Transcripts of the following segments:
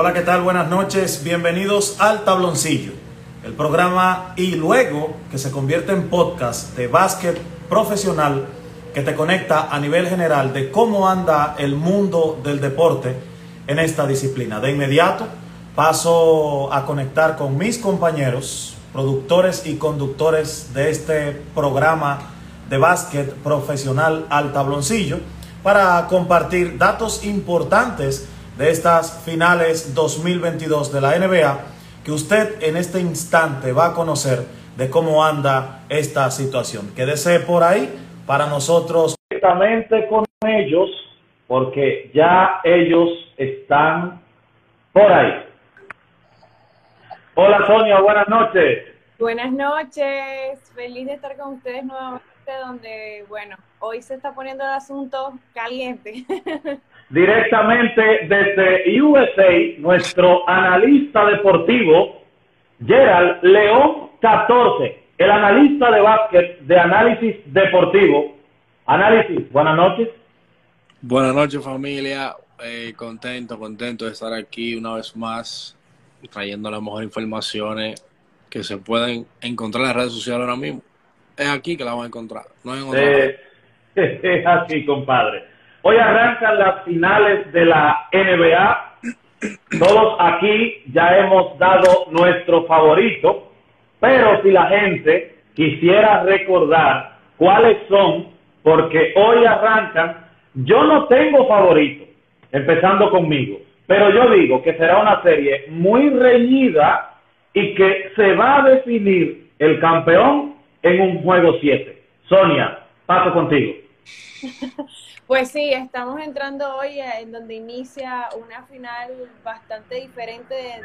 Hola, ¿qué tal? Buenas noches. Bienvenidos al Tabloncillo, el programa y luego que se convierte en podcast de básquet profesional que te conecta a nivel general de cómo anda el mundo del deporte en esta disciplina. De inmediato paso a conectar con mis compañeros, productores y conductores de este programa de básquet profesional al tabloncillo para compartir datos importantes de estas finales 2022 de la NBA que usted en este instante va a conocer de cómo anda esta situación. Quédese por ahí para nosotros. Directamente con ellos, porque ya ellos están por ahí. Hola Sonia, buenas noches. Buenas noches, feliz de estar con ustedes nuevamente, donde, bueno, hoy se está poniendo el asunto caliente. directamente desde USA, nuestro analista deportivo, Gerald León 14, el analista de básquet de análisis deportivo. Análisis, buenas noches. Buenas noches familia, eh, contento, contento de estar aquí una vez más, trayendo las mejores informaciones que se pueden encontrar en las redes sociales ahora mismo. Es aquí que la van a encontrar, no en eh, Es así, compadre. Hoy arrancan las finales de la NBA. Todos aquí ya hemos dado nuestro favorito, pero si la gente quisiera recordar cuáles son, porque hoy arrancan, yo no tengo favorito, empezando conmigo, pero yo digo que será una serie muy reñida y que se va a definir el campeón en un juego 7. Sonia, paso contigo. Pues sí, estamos entrando hoy en donde inicia una final bastante diferente de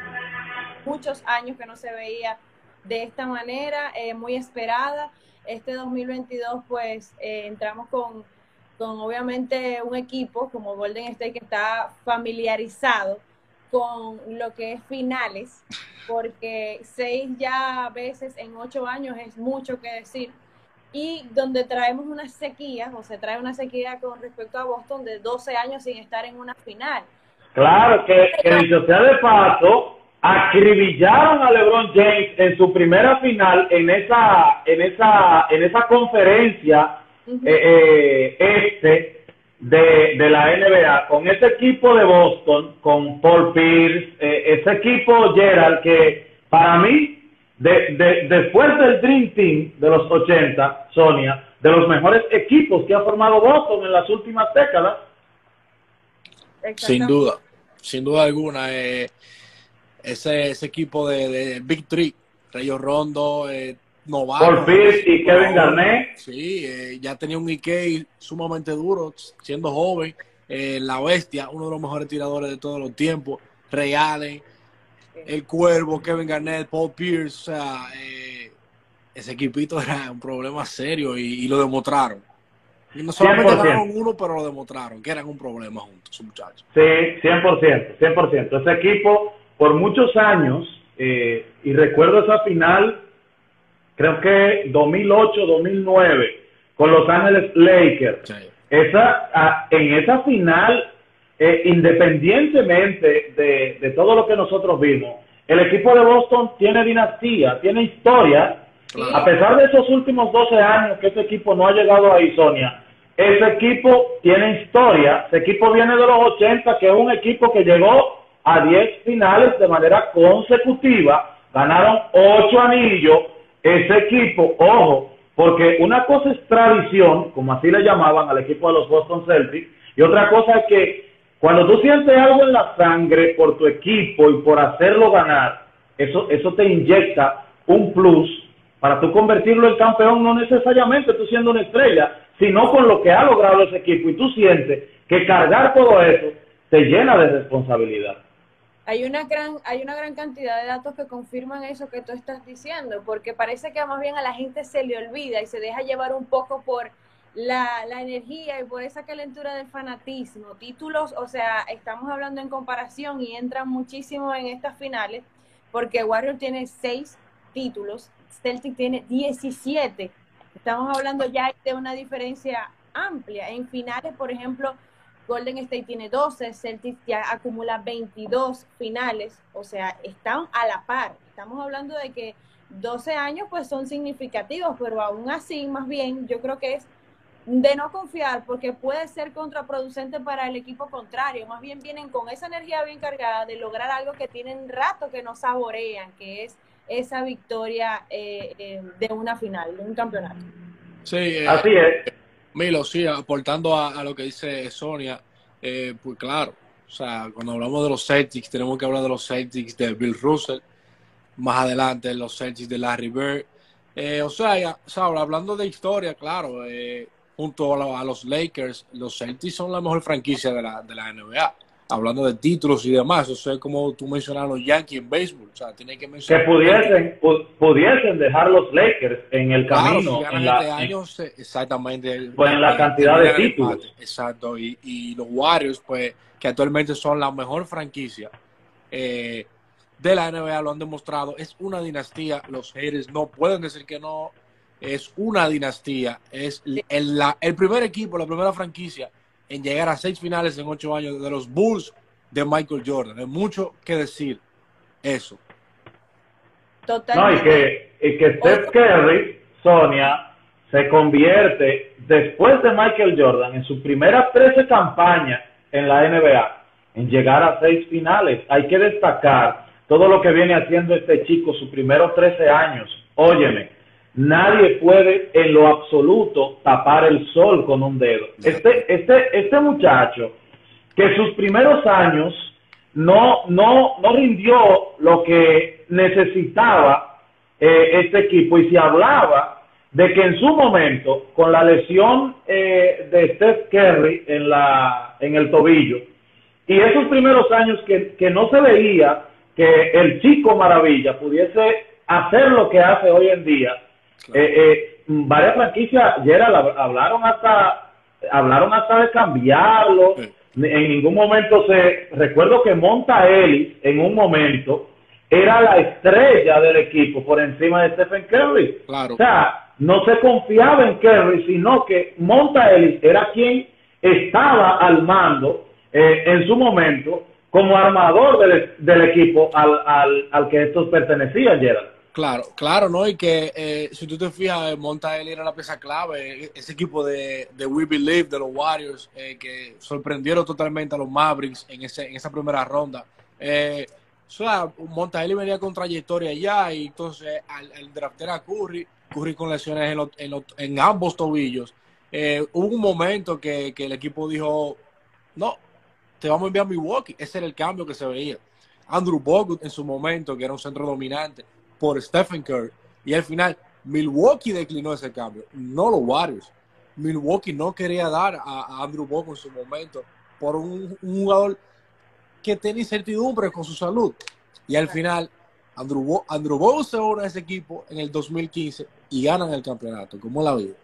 muchos años que no se veía de esta manera, eh, muy esperada. Este 2022 pues eh, entramos con, con obviamente un equipo como Golden State que está familiarizado con lo que es finales, porque seis ya veces en ocho años es mucho que decir y donde traemos una sequía, o se trae una sequía con respecto a Boston de 12 años sin estar en una final. Claro, que, que dicho sea de paso, acribillaron a LeBron James en su primera final en esa, en esa, en esa conferencia eh, eh, este de, de, la NBA, con ese equipo de Boston, con Paul Pierce, eh, ese equipo Gerald, que para mí de, después del Dream Team de los 80, Sonia, de los mejores equipos que ha formado Boston en las últimas décadas. Sin duda, sin duda alguna. Eh, ese, ese equipo de, de Big Three, Rayo Rondo, eh, Novato. Paul Pierce y Kevin Garnett. Sí, eh, ya tenía un Ike sumamente duro, siendo joven. Eh, la bestia, uno de los mejores tiradores de todos los tiempos. Reales el Cuervo, Kevin Garnett, Paul Pierce, o sea, eh, ese equipito era un problema serio y, lo demostraron. Y no solamente ganaron uno, pero lo demostraron, que eran un problema juntos, muchachos. Sí, 100%, 100%. Ese equipo, por muchos años, eh, y recuerdo esa final, creo que 2008, 2009, con Los Ángeles Lakers. Esa, ah, en esa final eh, independientemente de, todo lo que nosotros vimos, el equipo de Boston tiene dinastía, tiene historia. A pesar de esos últimos 12 años que ese equipo no ha llegado ahí, Sonia, ese equipo tiene historia. Ese equipo viene de los 80, que es un equipo que llegó a 10 finales de manera consecutiva. Ganaron 8 anillos. Ese equipo, ojo, porque una cosa es tradición, como así le llamaban al equipo de los Boston Celtics, y otra cosa es que cuando tú sientes algo en la sangre por tu equipo y por hacerlo ganar, eso, eso te inyecta un plus para tú convertirlo en campeón, no necesariamente tú siendo una estrella, sino con lo que ha logrado ese equipo. Y tú sientes que cargar todo eso te llena de responsabilidad. Hay una gran, hay una gran cantidad de datos que confirman eso que tú estás diciendo, porque parece que más bien a la gente se le olvida y se deja llevar un poco por la, energía y por esa calentura del fanatismo, títulos, o sea, estamos hablando en comparación y entran muchísimo en estas finales, porque Warrior tiene seis títulos, Celtic tiene 17. Estamos hablando ya de una diferencia amplia. En finales, por ejemplo, Golden State tiene 12, Celtics ya acumula 22 finales, o sea, están a la par. Estamos hablando de que 12 años pues son significativos, pero aún así, más bien, yo creo que es de no confiar porque puede ser contraproducente para el equipo contrario. Más bien vienen con esa energía bien cargada de lograr algo que tienen rato que no saborean, que es esa victoria eh, eh, de una final, de un campeonato. Sí, eh, Así es. Milo, sí, aportando a, a lo que dice Sonia, eh, pues claro, o sea, cuando hablamos de los Celtics, tenemos que hablar de los Celtics de Bill Russell, más adelante los Celtics de Larry Bird. Eh, o sea, ya, o sea, hablando de historia, claro, eh, junto a, a los Lakers, los Celtics son la mejor franquicia de la, de la NBA. Hablando de títulos y demás, o sea, como tú mencionas los Yankees en béisbol, o sea, tiene que Que mencionar. pudiesen, pu- pudiesen dejar los Lakers en el Claro, camino. si en la- este año, se- exactamente. Pues en la cantidad de títulos. empate, Exacto, y, y los Warriors, pues, que actualmente son la mejor franquicia eh, de la NBA, lo han demostrado. Es una dinastía, los haters no pueden decir que no. Es una dinastía, es el, la- el primer equipo, la primera franquicia en llegar a seis finales en ocho años de los Bulls de Michael Jordan. Hay mucho que decir eso. No, y Totalmente. que, y que Steph Curry, Sonia, se convierte después de Michael Jordan en sus primeras 13 campañas en la NBA en llegar a seis finales. Hay que destacar todo lo que viene haciendo este chico sus primeros 13 años. Óyeme, nadie puede en lo absoluto tapar el sol con un dedo. Este, este, este muchacho que sus primeros años no, no, no rindió lo que necesitaba eh, este equipo y se hablaba de que en su momento, con la lesión eh, de Steph Curry en, la, en el tobillo, y esos primeros años que, que no se veía que el chico maravilla pudiese hacer lo que hace hoy en día, eh, eh, varias franquicias Gerald, hab- hablaron hasta hablaron hasta de cambiarlo Sí. en ningún momento se recuerdo que Monta Ellis en un momento era la estrella del equipo por encima de Stephen Curry Claro. o sea no se confiaba en Curry sino que Monta Ellis era quien estaba al mando eh, en su momento como armador del, del equipo al, al, al que estos pertenecían Gerald Claro, claro, ¿no? Y que eh, si tú te fijas, eh, Montael era la pieza clave, ese equipo de, de We Believe, de los Warriors, eh, que sorprendieron totalmente a los Mavericks en, ese, en esa primera ronda. Eh, o sea, Montael venía con trayectoria ya y entonces al, al draftear a Curry, Curry con lesiones en, en, en ambos tobillos, eh, hubo un momento que, que el equipo dijo, no, te vamos a enviar a Milwaukee. Ese era el cambio que se veía. Andrew Bogut en su momento, que era un centro dominante, por Stephen Curry. Y al final, Milwaukee declinó ese cambio, no los Warriors. Milwaukee no quería dar a, Andrew Bogut en su momento por un, jugador que tenía incertidumbre con su salud. Y al final, Andrew, Bo- Andrew se une a ese equipo en el 2015 y ganan el campeonato. ¿Cómo la vida?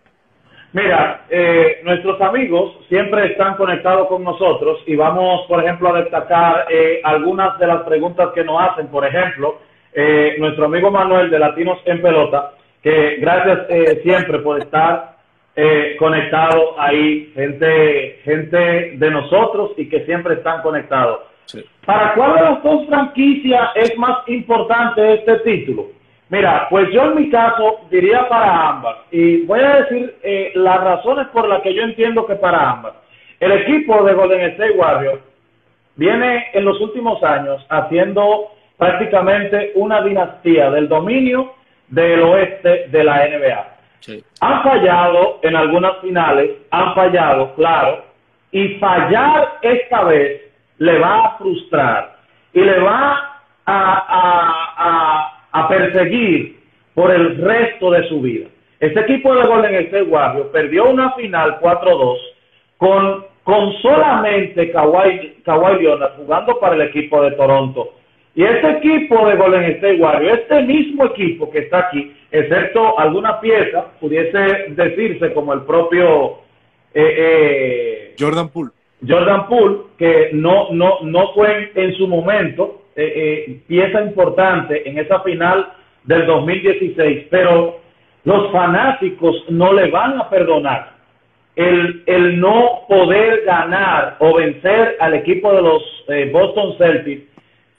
Mira, eh, nuestros amigos siempre están conectados con nosotros y vamos, por ejemplo, a destacar eh, algunas de las preguntas que nos hacen. Por ejemplo, eh, nuestro amigo Manuel de Latinos en Pelota, que gracias eh, siempre por estar eh, conectado ahí, gente, gente de nosotros y que siempre están conectados. Sí. ¿Para cuál de las dos franquicias es más importante este título? Mira, pues yo en mi caso diría para ambas. Y voy a decir eh, las razones por las que yo entiendo que para ambas. El equipo de Golden State Warriors viene en los últimos años haciendo prácticamente una dinastía del dominio del oeste de la NBA. Sí. Han fallado en algunas finales, han fallado, claro, y fallar esta vez le va a frustrar y le va a, a- a- a perseguir por el resto de su vida. Este equipo de Golden State Warriors perdió una final 4-2 con, con solamente Kawhi, Kawhi Leonard jugando para el equipo de Toronto. Y este equipo de Golden State Warriors, este mismo equipo que está aquí, excepto alguna pieza, pudiese decirse como el propio eh, eh, Jordan Poole. Jordan Poole, que no, no, no fue en, en su momento eh, eh, pieza importante en esa final del 2016, pero los fanáticos no le van a perdonar el, el no poder ganar o vencer al equipo de los eh, Boston Celtics,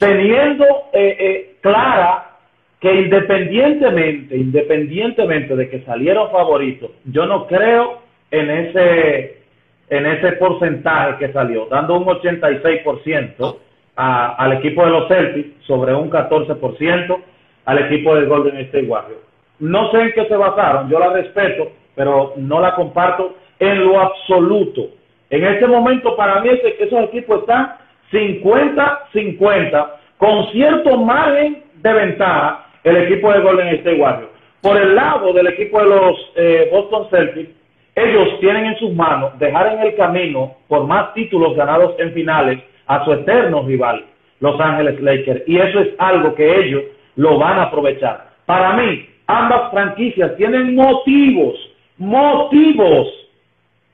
teniendo eh, eh, clara que independientemente, independientemente de que salieron favoritos, yo no creo en ese, en ese porcentaje que salió, dando un 86% a, al equipo de los Celtics sobre un 14% al equipo del Golden State Warriors. No sé en qué se basaron, yo la respeto, pero no la comparto en lo absoluto. En este momento para mí es que esos equipos están 50-50 con cierto margen de ventaja el equipo de Golden State Warriors. Por el lado del equipo de los eh, Boston Celtics, ellos tienen en sus manos dejar en el camino por más títulos ganados en finales a su eterno rival, Los Ángeles Lakers. Y eso es algo que ellos lo van a aprovechar. Para mí, ambas franquicias tienen motivos, motivos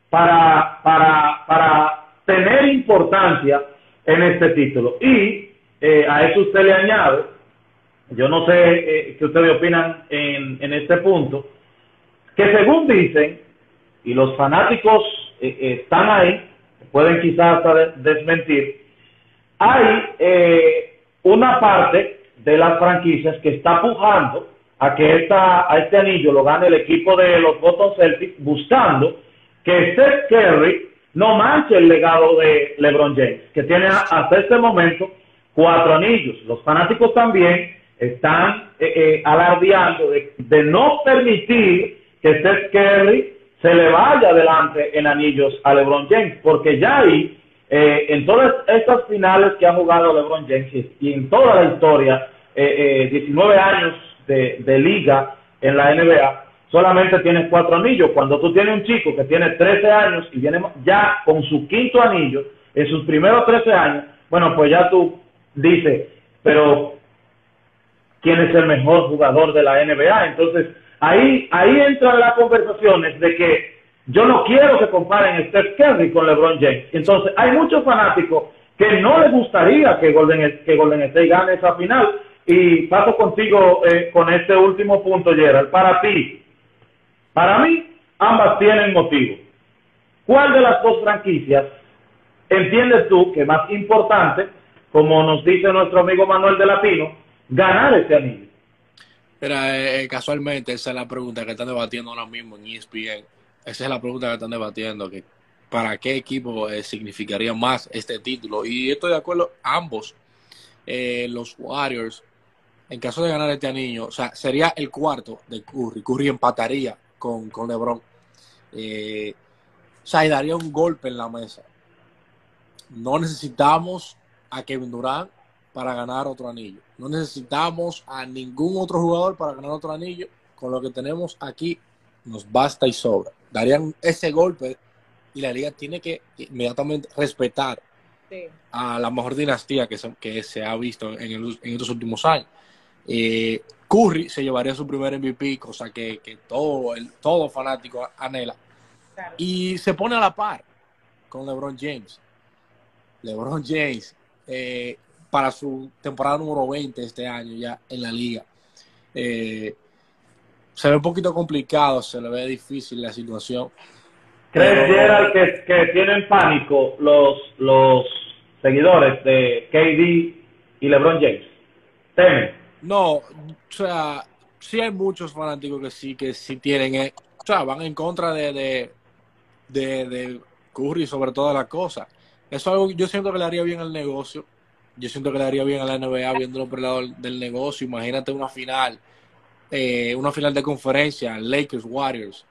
para, para, para tener importancia en este título. Y eh, a eso usted le añade, yo no sé eh, qué ustedes opinan en, en este punto, que según dicen, y los fanáticos eh, están ahí, pueden quizás desmentir, hay una parte de las franquicias que está pujando a que esta, a este anillo lo gane el equipo de los Boston Celtics buscando que Steph Curry no manche el legado de LeBron James, que tiene hasta este momento cuatro anillos. Los fanáticos también están eh, eh, alardeando de, no permitir que Steph Curry se le vaya adelante en anillos a LeBron James, porque ya ahí, eh, en todas estas finales que ha jugado LeBron James y en toda la historia, 19 años de, de liga en la NBA, solamente tienes cuatro anillos. Cuando tú tienes un chico que tiene 13 años y viene ya con su quinto anillo, en sus primeros 13 años, bueno, pues ya tú dices, pero ¿quién es el mejor jugador de la NBA? Entonces, ahí, ahí entran las conversaciones de que yo no quiero que comparen a Steph Curry con LeBron James. Entonces, hay muchos fanáticos que no les gustaría que Golden, que Golden State gane esa final. Y paso contigo eh, con este último punto, Gerald. Para ti, para mí, ambas tienen motivo. ¿Cuál de las dos franquicias entiendes tú que más importante, como nos dice nuestro amigo Manuel de Latino, ganar ese anillo? Mira, eh, eh, casualmente esa es la pregunta que están debatiendo ahora mismo en ESPN. Esa es la pregunta que están debatiendo, que para qué equipo eh, significaría más este título. Y estoy de acuerdo, ambos, los Warriors, en caso de ganar este anillo, o sea, sería el cuarto de Curry. Curry empataría con, con LeBron. Eh, o sea, y daría un golpe en la mesa. No necesitamos a Kevin Durant para ganar otro anillo. No necesitamos a ningún otro jugador para ganar otro anillo. Con lo que tenemos aquí nos basta y sobra. Darían ese golpe y la liga tiene que inmediatamente respetar a la mejor dinastía que se, que se ha visto en, en estos últimos años. Eh, Curry se llevaría su primer MVP, cosa que, todo, el, todo fanático anhela. Y se pone a la par con LeBron James. LeBron James, eh, para su temporada número 20 este año ya en la liga, eh, se ve un poquito complicado, se le ve difícil la situación. ¿Crees, Gerald, que, que, tienen pánico los, los seguidores de KD y LeBron James? Temen. No, o sea, sí hay muchos fanáticos que sí, que sí tienen, eh, o sea, van en contra de, de, de, Curry sobre todas las cosas. Eso es algo que yo siento que le haría bien al negocio. Yo siento que le haría bien a la NBA viéndolo por el lado del negocio. Imagínate una final, eh, una final de conferencia, Lakers, Warriors.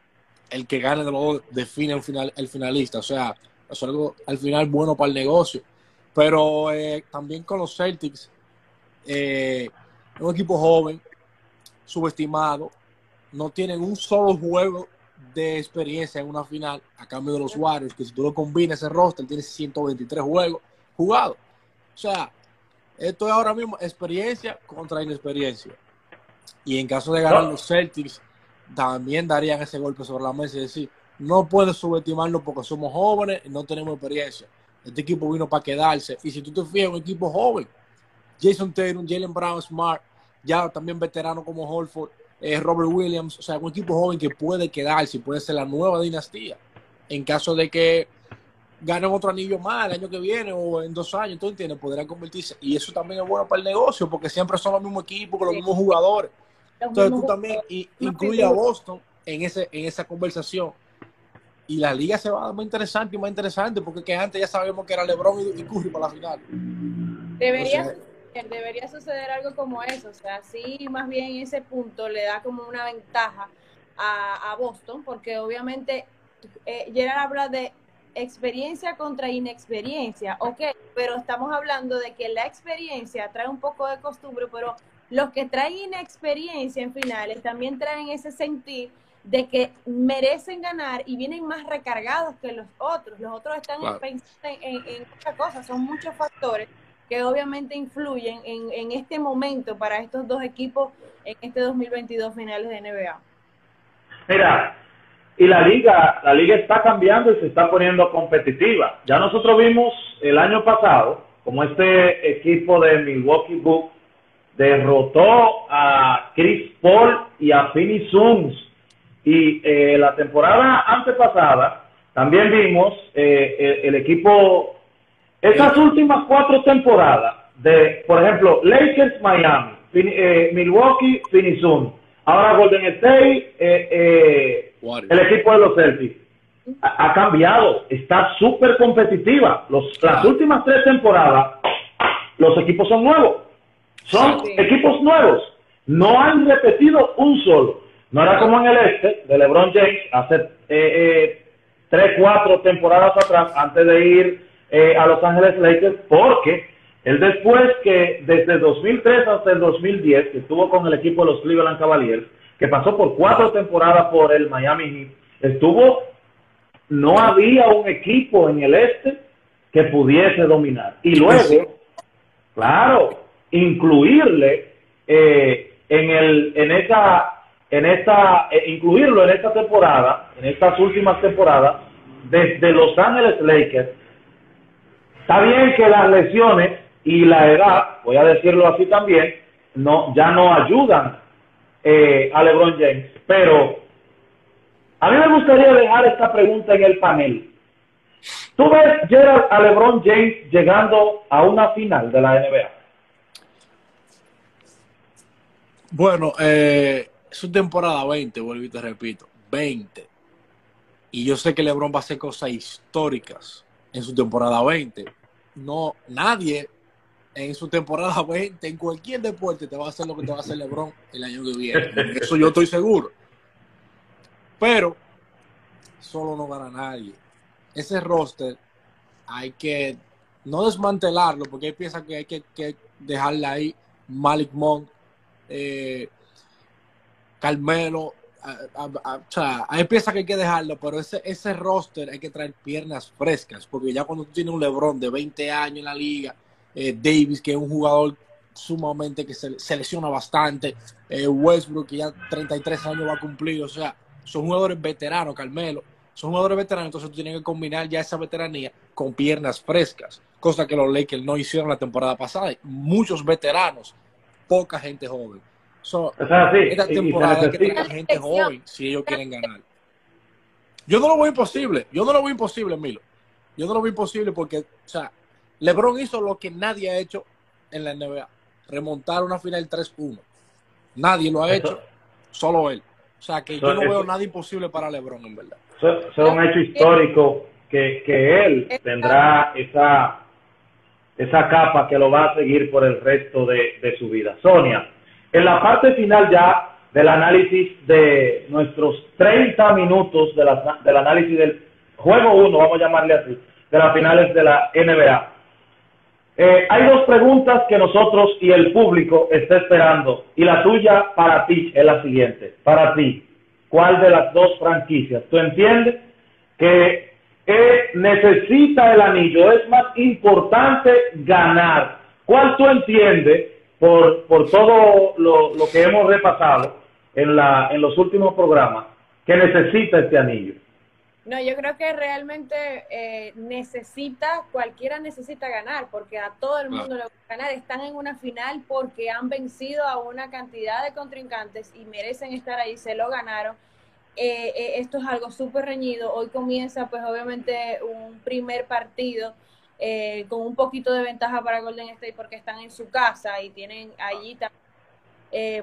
El que gane de luego define el, final, el finalista. O sea, es algo al final bueno para el negocio. Pero eh, también con los Celtics, eh, un equipo joven, subestimado, no tienen un solo juego de experiencia en una final, a cambio de los Warriors, que si tú lo combinas ese roster, tiene 123 juegos jugados. O sea, esto es ahora mismo experiencia contra inexperiencia. Y en caso de ganar los Celtics, también darían ese golpe sobre la mesa y decir, no puedes subestimarnos porque somos jóvenes y no tenemos experiencia. Este equipo vino para quedarse. Y si tú te fías, un equipo joven, Jason Tatum, Jalen Brown, Smart, ya también veterano como Holford, eh, Robert Williams, o sea, un equipo joven que puede quedarse, puede ser la nueva dinastía. en caso de que ganen otro anillo más el año que viene o en dos años, tú entiendes, podrán convertirse. Y eso también es bueno para el negocio, porque siempre son los mismos equipos, con los mismos jugadores. Entonces tú también incluye a Boston en, ese, en esa conversación. Y la liga se va a dar más interesante y más interesante, porque que antes ya sabemos que era LeBron y, Curry para la final. Debería, debería suceder algo como eso. O sea, sí, más bien ese punto le da como una ventaja a, Boston, porque obviamente eh, Gerard habla de experiencia contra inexperiencia, ok, pero estamos hablando de que la experiencia trae un poco de costumbre, pero los que traen inexperiencia en finales también traen ese sentir de que merecen ganar y vienen más recargados que los otros. Los otros están pensando en, en, otra cosa, son muchos factores que obviamente influyen en, en este momento para estos dos equipos en este 2022 finales de NBA. Mira, y la liga, la liga está cambiando y se está poniendo competitiva. Ya nosotros vimos el año pasado como este equipo de Milwaukee Bucks derrotó a Chris Paul y a Finney Suns. Y eh, la temporada antepasada también vimos eh, el, equipo, esas últimas cuatro temporadas de, por ejemplo, Lakers Miami, eh, Milwaukee, Suns, ahora Golden State, el equipo de los Celtics. Ha, cambiado, está súper competitiva. Los, las últimas tres temporadas, los equipos son nuevos son equipos nuevos. No han repetido un solo. No era como en el este de LeBron James hace eh, eh, tres, cuatro temporadas atrás, antes de ir eh, a Los Ángeles Lakers, porque él después que desde 2003 hasta el 2010, que estuvo con el equipo de los Cleveland Cavaliers, que pasó por cuatro temporadas por el Miami Heat, estuvo, no había un equipo en el este que pudiese dominar. Y luego, claro, incluirle eh, en el en esa en esta eh, incluirlo en esta temporada en estas últimas temporadas desde Los Ángeles Lakers está bien que las lesiones y la edad voy a decirlo así también no ya no ayudan eh, a LeBron James pero a mí me gustaría dejar esta pregunta en el panel ¿Tú ves Gerald a LeBron James llegando a una final de la NBA? Bueno, eh, su temporada 20, vuelvo y te repito, 20. Y yo sé que LeBron va a hacer cosas históricas en su temporada 20. No, nadie en su temporada 20, en cualquier deporte, te va a hacer lo que te va a hacer LeBron el año que viene. Eso yo estoy seguro. Pero solo no gana nadie. Ese roster hay que no desmantelarlo, porque hay piezas que hay que, que dejarla ahí. Malik Monk, eh, Carmelo, o sea, hay piezas que hay que dejarlo, pero ese, ese roster hay que traer piernas frescas, porque ya cuando tú tienes un LeBron de 20 años en la liga, eh, Davis, que es un jugador sumamente que se, se lesiona bastante, eh, Westbrook, que ya 33 años va a cumplir, o sea, son jugadores veteranos, Carmelo, son jugadores veteranos, entonces tú tienes que combinar ya esa veteranía con piernas frescas, cosa que los Lakers no hicieron la temporada pasada. Muchos veteranos poca gente joven. Esta temporada hay que tener gente joven si ellos quieren ganar. Yo no lo veo imposible. Yo no lo veo imposible, Milo. Yo no lo veo imposible porque, o sea, LeBron hizo lo que nadie ha hecho en la NBA. Remontar una final 3-1. Nadie lo ha hecho, solo él. O sea, que yo no veo nada imposible para LeBron, en verdad. Eso es un hecho histórico que, que él tendrá esa esa capa que lo va a seguir por el resto de, su vida. Sonia, en la parte final ya del análisis de nuestros 30 minutos de del análisis del juego 1, vamos a llamarle así, de las finales de la NBA. Eh, hay dos preguntas que nosotros y el público está esperando y la tuya para ti es la siguiente. Para ti, ¿cuál de las dos franquicias? ¿Tú entiendes que que necesita el anillo. Es más importante ganar. ¿Cuál tú entiendes por, por todo lo, lo, que hemos repasado en, la, en los últimos programas que necesita este anillo? No, yo creo que realmente eh, necesita, cualquiera necesita ganar, porque a todo el mundo le gusta ganar. Están en una final porque han vencido a una cantidad de contrincantes y merecen estar ahí, se lo ganaron eh, eh, esto es algo súper reñido. Hoy comienza, pues obviamente, un primer partido eh, con un poquito de ventaja para Golden State porque están en su casa y tienen allí también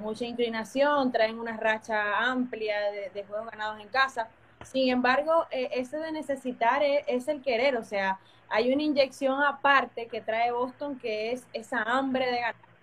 mucha inclinación, traen una racha amplia de, juegos ganados en casa. Sin embargo, ese de necesitar es, es el querer, o sea, hay una inyección aparte que trae Boston que es esa hambre de ganar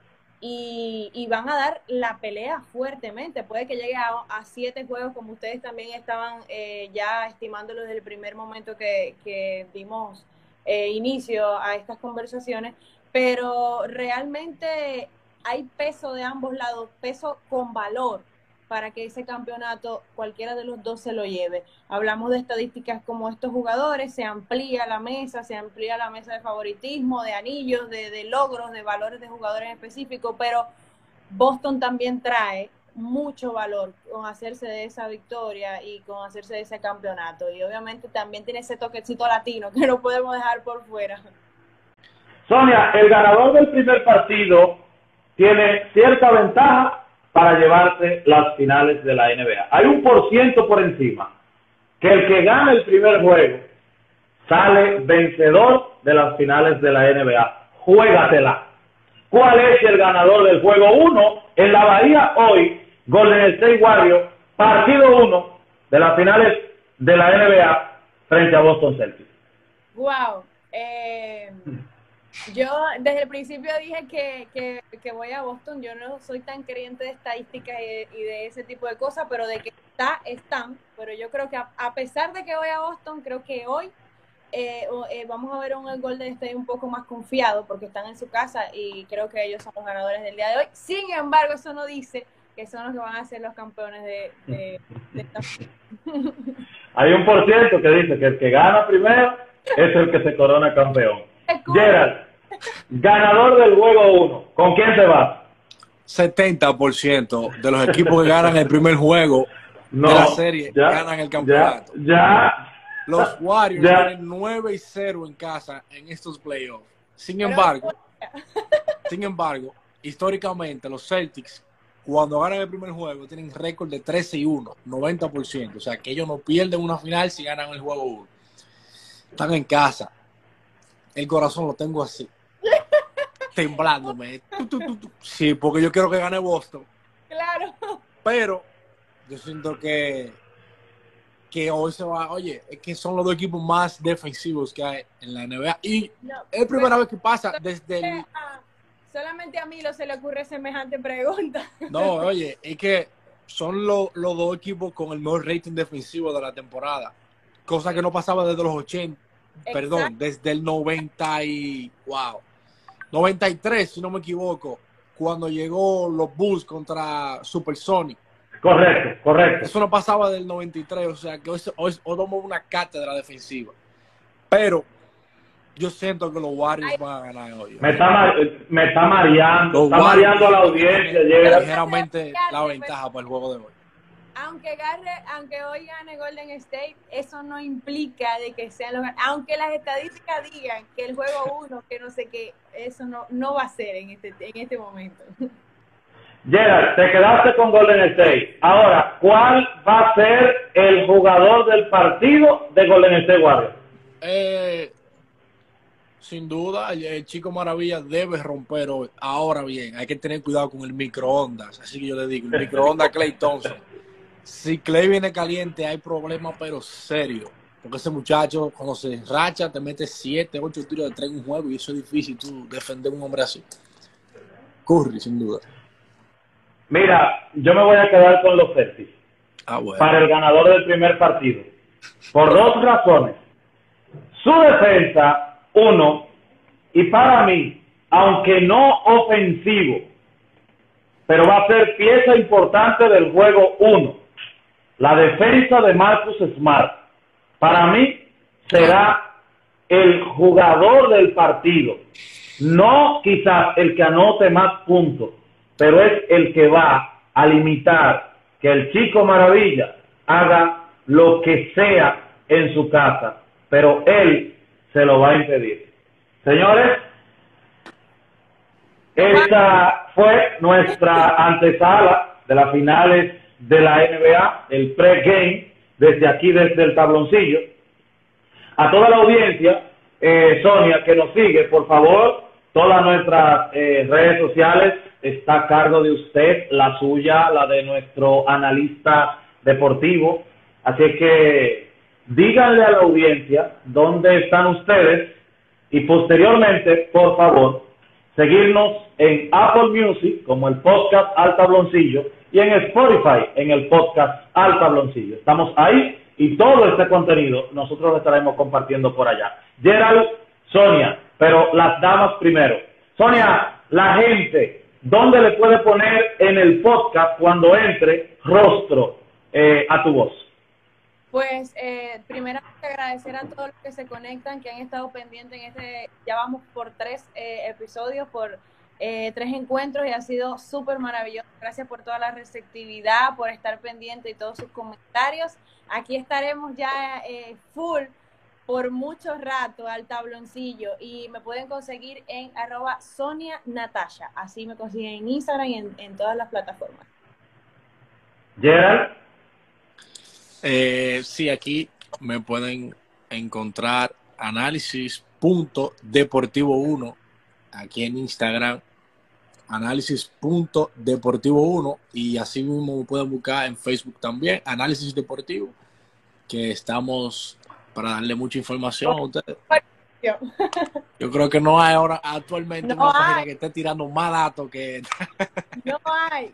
y, van a dar la pelea fuertemente. Puede que llegue a, siete juegos, como ustedes también estaban eh, ya estimándolo desde el primer momento que, dimos eh, inicio a estas conversaciones, pero realmente hay peso de ambos lados, peso con valor para que ese campeonato cualquiera de los dos se lo lleve. Hablamos de estadísticas como estos jugadores, se amplía la mesa, se amplía la mesa de favoritismo, de anillos, de, logros, de valores de jugadores específicos, pero Boston también trae mucho valor con hacerse de esa victoria y con hacerse de ese campeonato. Y obviamente también tiene ese toquecito latino que no podemos dejar por fuera. Sonia, el ganador del primer partido tiene cierta ventaja para llevarse las finales de la NBA. Hay un por ciento por encima que el que gana el primer juego sale vencedor de las finales de la NBA. Juégatela. ¿Cuál es el ganador del juego 1? En la Bahía hoy, Golden State Warriors, partido 1 de las finales de la NBA frente a Boston Celtics. Wow. Eh, yo desde el principio dije que, que, voy a Boston. Yo no soy tan creyente de estadísticas y, de ese tipo de cosas, pero de que está, están. Pero yo creo que a, pesar de que voy a Boston, creo que hoy eh, eh, vamos a ver un Golden State un poco más confiado porque están en su casa y creo que ellos son los ganadores del día de hoy. Sin embargo, eso no dice que son los que van a ser los campeones de, de, esta. Hay un por ciento que dice que el que gana primero es el que se corona campeón. Gerald, ganador del juego 1, ¿con quién se va? 70% de los equipos que ganan el primer juego de la serie ganan el campeonato. Ya, Los Warriors tienen 9 y 0 en casa en estos playoffs. Sin embargo, sin embargo, históricamente los Celtics cuando ganan el primer juego tienen récord de 13 y 1, 90%. O sea que ellos no pierden una final si ganan el juego 1. Están en casa el corazón lo tengo así. temblándome. Sí, porque yo quiero que gane Boston. Claro. Pero yo siento que que hoy se va, oye, es que son los dos equipos más defensivos que hay en la NBA. Y es la primera vez que pasa desde el... Solamente a mí no se le ocurre semejante pregunta. No, oye, es que son los dos equipos con el mejor rating defensivo de la temporada. Cosa que no pasaba desde los 80 perdón, desde el 90 y, wow, 93, si no me equivoco, cuando llegó los Bulls contra Super Sonic. Correcto, correcto. Eso no pasaba del 93, o sea que hoy, hoy, tomamos una cátedra defensiva. Pero yo siento que los Warriors van a ganar hoy. Me está, me está mareando, está mareando a la audiencia. Ligeramente la ventaja para el juego de hoy aunque aunque hoy gane Golden State, eso no implica de que sean los aunque las estadísticas digan que el juego uno, que no sé qué, eso no, no va a ser en este, en este momento. Gerard, te quedaste con Golden State. Ahora, ¿cuál va a ser el jugador del partido de Golden State Warriors? Eh, sin duda, el, Chico Maravilla debe romper hoy. Ahora bien, hay que tener cuidado con el microondas. Así que yo le digo, el microondas Clay Thompson si Clay viene caliente, hay problema, pero serio. Porque ese muchacho, cuando se racha, te mete 7, 8 tiros de 3 en un juego y eso es difícil, tú defender a un hombre así. Curry, sin duda. Mira, yo me voy a quedar con los Celtics. Ah, para el ganador del primer partido. Por dos razones. Su defensa, uno, y para mí, aunque no ofensivo, pero va a ser pieza importante del juego uno la defensa de Marcus Smart, para mí, será el jugador del partido. No quizás el que anote más puntos, pero es el que va a limitar que el chico maravilla haga lo que sea en su casa, pero él se lo va a impedir. Señores, esta fue nuestra antesala de las finales de la NBA, el pre-game, desde aquí, desde el tabloncillo. A toda la audiencia, eh, Sonia, que nos sigue, por favor, todas nuestras eh, redes sociales está a cargo de usted, la suya, la de nuestro analista deportivo. Así que díganle a la audiencia dónde están ustedes y posteriormente, por favor, seguirnos en Apple Music como el podcast Al Tabloncillo y en Spotify en el podcast Al Tabloncillo. Estamos ahí y todo este contenido nosotros lo estaremos compartiendo por allá. Gerald, Sonia, pero las damas primero. Sonia, la gente, ¿dónde le puede poner en el podcast cuando entre rostro eh, a tu voz? Pues eh, primeramente agradecer a todos los que se conectan, que han estado pendientes en este, ya vamos por tres eh, episodios, por eh, tres encuentros y ha sido súper maravilloso. Gracias por toda la receptividad, por estar pendiente y todos sus comentarios. Aquí estaremos ya eh, full por mucho rato al tabloncillo y me pueden conseguir en arroba Sonia Natasha. Así me consiguen en Instagram y en, en todas las plataformas. Gerald. Eh, sí, aquí me pueden encontrar análisis.deportivo1 aquí en Instagram análisis.deportivo1 y así mismo me pueden buscar en Facebook también, Análisis Deportivo, que estamos para darle mucha información a ustedes. Yo creo que no hay ahora actualmente No una página hay. que esté tirando más datos que... No hay.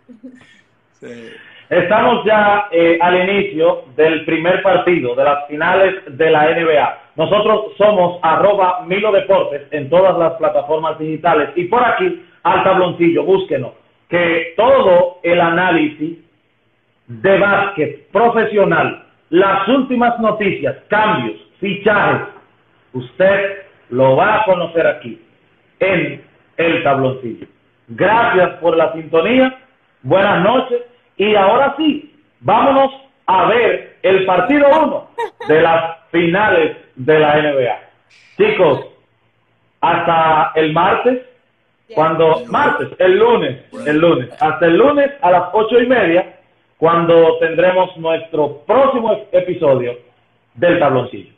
Sí. Estamos ya eh, al inicio del primer partido de las finales de la NBA. Nosotros somos arroba Milo Deportes en todas las plataformas digitales y por aquí al tabloncillo, búsquenos, que todo el análisis de básquet profesional, las últimas noticias, cambios, fichajes, usted lo va a conocer aquí en el tabloncillo. Gracias por la sintonía, buenas noches y ahora sí, vámonos a ver el partido 1 de las finales de la NBA. Chicos, hasta el martes, cuando, martes, el lunes, el lunes, hasta el lunes a las ocho y media, cuando tendremos nuestro próximo episodio del tabloncillo.